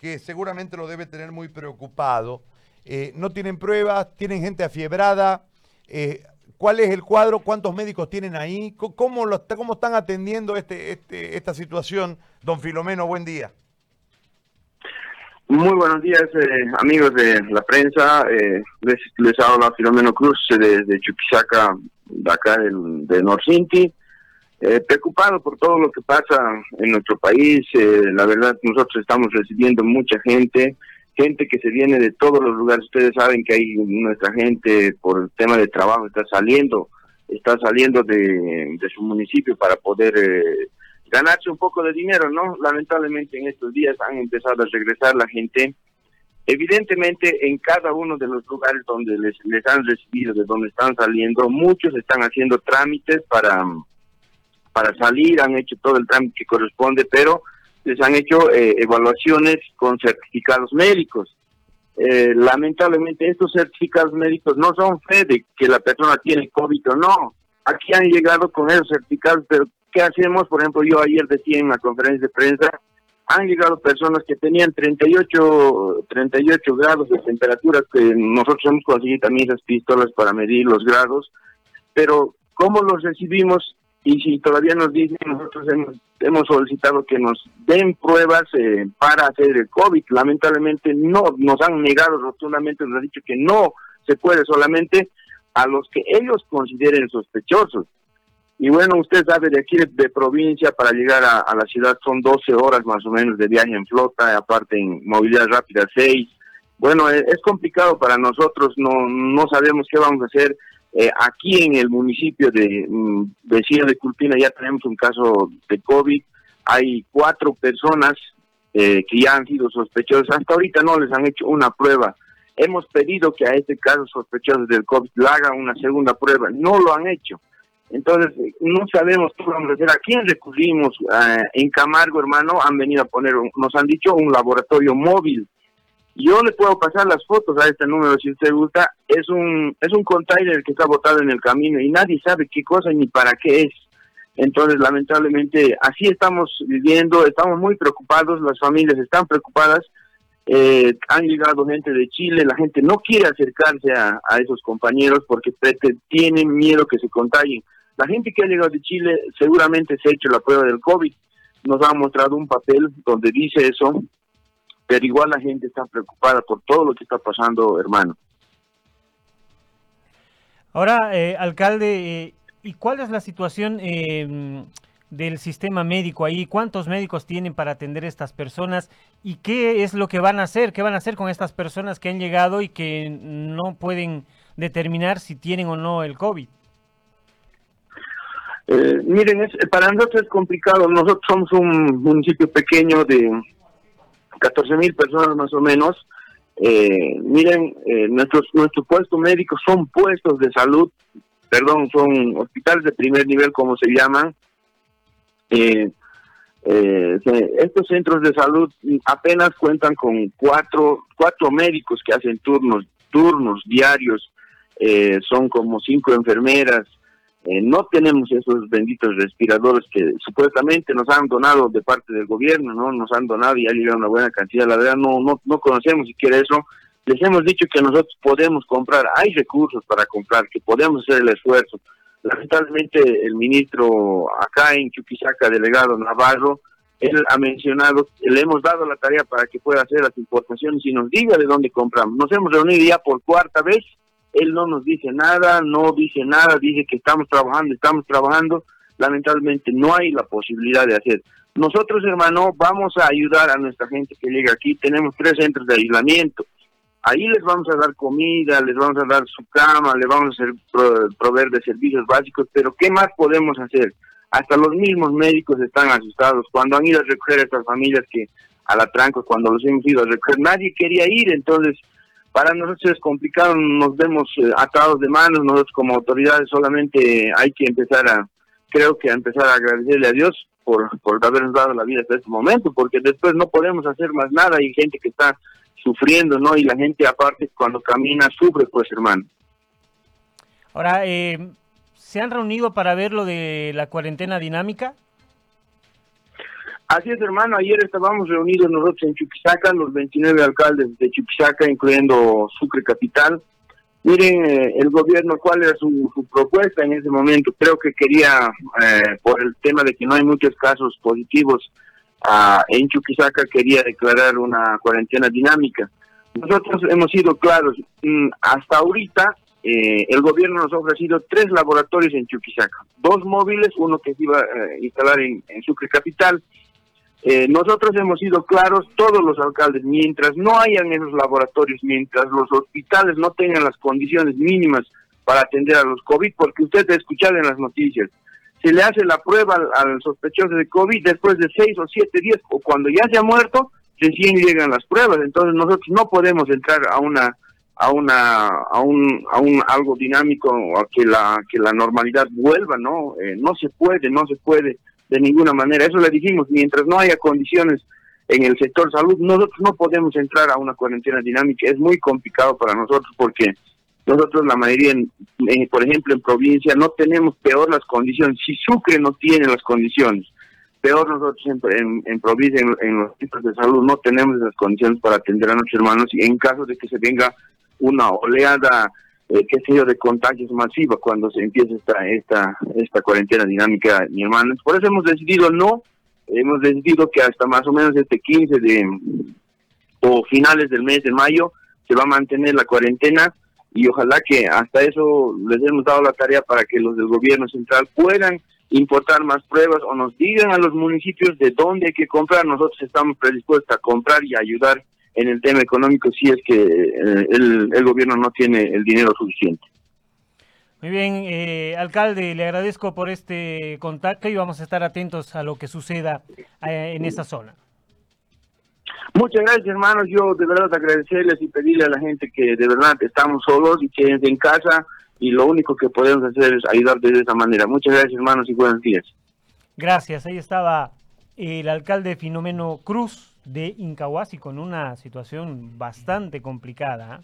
que seguramente lo debe tener muy preocupado. Eh, no tienen pruebas, tienen gente afiebrada. Eh, ¿Cuál es el cuadro? ¿Cuántos médicos tienen ahí? ¿Cómo, lo, cómo están atendiendo este, este, esta situación? Don Filomeno, buen día. Muy buenos días, eh, amigos de la prensa. Eh, les, les habla Filomeno Cruz de, de Chuquisaca, de acá del, de Norcinti. Eh, preocupado por todo lo que pasa en nuestro país. Eh, la verdad, nosotros estamos recibiendo mucha gente, gente que se viene de todos los lugares. Ustedes saben que hay nuestra gente por el tema de trabajo está saliendo, está saliendo de, de su municipio para poder eh, ganarse un poco de dinero, ¿no? Lamentablemente en estos días han empezado a regresar la gente. Evidentemente en cada uno de los lugares donde les, les han recibido, de donde están saliendo, muchos están haciendo trámites para, para salir, han hecho todo el trámite que corresponde, pero les han hecho eh, evaluaciones con certificados médicos. Eh, lamentablemente estos certificados médicos no son fe de que la persona tiene COVID o no. Aquí han llegado con esos certificados, pero ¿qué hacemos? Por ejemplo, yo ayer decía en la conferencia de prensa, han llegado personas que tenían 38, 38 grados de temperatura, que nosotros hemos conseguido también esas pistolas para medir los grados, pero ¿cómo los recibimos? Y si todavía nos dicen, nosotros hemos, hemos solicitado que nos den pruebas eh, para hacer el COVID. Lamentablemente no, nos han negado rotundamente, nos han dicho que no se puede solamente a los que ellos consideren sospechosos. Y bueno, usted sabe, de aquí de, provincia para llegar a, la ciudad son 12 horas más o menos de viaje en flota, aparte en movilidad rápida 6. Bueno, es, es complicado para nosotros, no, no sabemos qué vamos a hacer. Eh, aquí en el municipio de mm, vecino de Culpina ya tenemos un caso de COVID. Hay cuatro personas eh, que ya han sido sospechosas. Hasta ahorita no les han hecho una prueba. Hemos pedido que a este caso sospechoso del COVID le hagan una segunda prueba. No lo han hecho. Entonces, no sabemos qué a hacer. ¿A quién recurrimos? Eh, en Camargo, hermano, han venido a poner, nos han dicho, un laboratorio móvil. Yo le puedo pasar las fotos a este número si usted gusta. Es un es un container que está botado en el camino y nadie sabe qué cosa ni para qué es. Entonces, lamentablemente, así estamos viviendo, estamos muy preocupados, las familias están preocupadas. Eh, han llegado gente de Chile, la gente no quiere acercarse a, a esos compañeros porque tienen miedo que se contagien. La gente que ha llegado de Chile seguramente se ha hecho la prueba del COVID. Nos ha mostrado un papel donde dice eso, pero igual la gente está preocupada por todo lo que está pasando, hermano. Ahora, eh, alcalde, eh, ¿y cuál es la situación eh, del sistema médico ahí? ¿Cuántos médicos tienen para atender a estas personas? ¿Y qué es lo que van a hacer? ¿Qué van a hacer con estas personas que han llegado y que no pueden determinar si tienen o no el COVID? Eh, miren, es, para nosotros es complicado. Nosotros somos un municipio pequeño de 14 mil personas más o menos. Eh, miren, eh, nuestros nuestros puestos médicos son puestos de salud, perdón, son hospitales de primer nivel como se llaman. Eh, estos centros de salud apenas cuentan con cuatro cuatro médicos que hacen turnos turnos diarios, son como cinco enfermeras, eh, no tenemos esos benditos respiradores que supuestamente nos han donado de parte del gobierno, no nos han donado y ha llegado una buena cantidad. La verdad no no no conocemos siquiera eso. Les hemos dicho que nosotros podemos comprar, hay recursos para comprar, que podemos hacer el esfuerzo. Lamentablemente el ministro acá en Chuquisaca, delegado Navarro, él ha mencionado, le hemos dado la tarea para que pueda hacer las importaciones y nos diga de dónde compramos. Nos hemos reunido ya por cuarta vez él no nos dice nada, no dice nada, dice que estamos trabajando, estamos trabajando, lamentablemente no hay la posibilidad de hacer. Nosotros, hermano, vamos a ayudar a nuestra gente que llega aquí, tenemos tres centros de aislamiento, ahí les vamos a dar comida, les vamos a dar su cama, les vamos a hacer proveer de servicios básicos, pero ¿qué más podemos hacer? Hasta los mismos médicos están asustados. Cuando han ido a recoger a estas familias que a la tranca, cuando los hemos ido a recoger, nadie quería ir, entonces para nosotros es complicado, nos vemos eh, atados de manos, nosotros como autoridades solamente hay que empezar a, creo que a empezar a agradecerle a Dios por, por habernos dado la vida hasta este momento, porque después no podemos hacer más nada, hay gente que está sufriendo, ¿no? Y la gente aparte cuando camina sufre, pues hermano. Ahora, eh, ¿se han reunido para ver lo de la cuarentena dinámica? Así es, hermano. Ayer estábamos reunidos nosotros en Chuquisaca, los 29 alcaldes de Chuquisaca, incluyendo Sucre Capital. Miren, eh, el gobierno, ¿cuál era su, propuesta en ese momento? Creo que quería, eh, por el tema de que no hay muchos casos positivos uh, en Chuquisaca, quería declarar una cuarentena dinámica. Nosotros hemos sido claros, mm, hasta ahorita eh, el gobierno nos ha ofrecido tres laboratorios en Chuquisaca, dos móviles, uno que se iba a instalar en Sucre Capital eh, nosotros hemos sido claros, todos los alcaldes, mientras no hayan esos laboratorios, mientras los hospitales no tengan las condiciones mínimas para atender a los COVID, porque usted ha escuchado en las noticias, se le hace la prueba al, sospechoso de COVID después de seis o siete días, o cuando ya se ha muerto, recién llegan las pruebas. Entonces nosotros no podemos entrar a una a una a un a un algo dinámico a que la que la normalidad vuelva no eh, no se puede no se puede de ninguna manera. Eso le dijimos, mientras no haya condiciones en el sector salud, nosotros no podemos entrar a una cuarentena dinámica. Es muy complicado para nosotros porque nosotros la mayoría, por ejemplo, en provincia no tenemos peor las condiciones. Si Sucre no tiene las condiciones, peor nosotros en, en, provincia, en, los centros de salud, no tenemos esas condiciones para atender a nuestros hermanos y en caso de que se venga una oleada eh, qué sé yo, de contagios masivos cuando se empieza esta, esta, esta cuarentena dinámica, mi hermano. Por eso hemos decidido no, hemos decidido que hasta más o menos este 15 de, o finales del mes de mayo, se va a mantener la cuarentena y ojalá que hasta eso les hemos dado la tarea para que los del gobierno central puedan importar más pruebas o nos digan a los municipios de dónde hay que comprar. Nosotros estamos predispuestos a comprar y ayudar en el tema económico si es que eh, el, gobierno no tiene el dinero suficiente. Muy bien, eh, alcalde, le agradezco por este contacto y vamos a estar atentos a lo que suceda eh, en esa zona. Muchas gracias, hermanos. Yo de verdad agradecerles y pedirle a la gente que de verdad estamos solos y que en casa y lo único que podemos hacer es ayudar de esa manera. Muchas gracias, hermanos, y buenos días. Gracias. Ahí estaba el alcalde Filomeno Cruz de Incahuasi con una situación bastante complicada.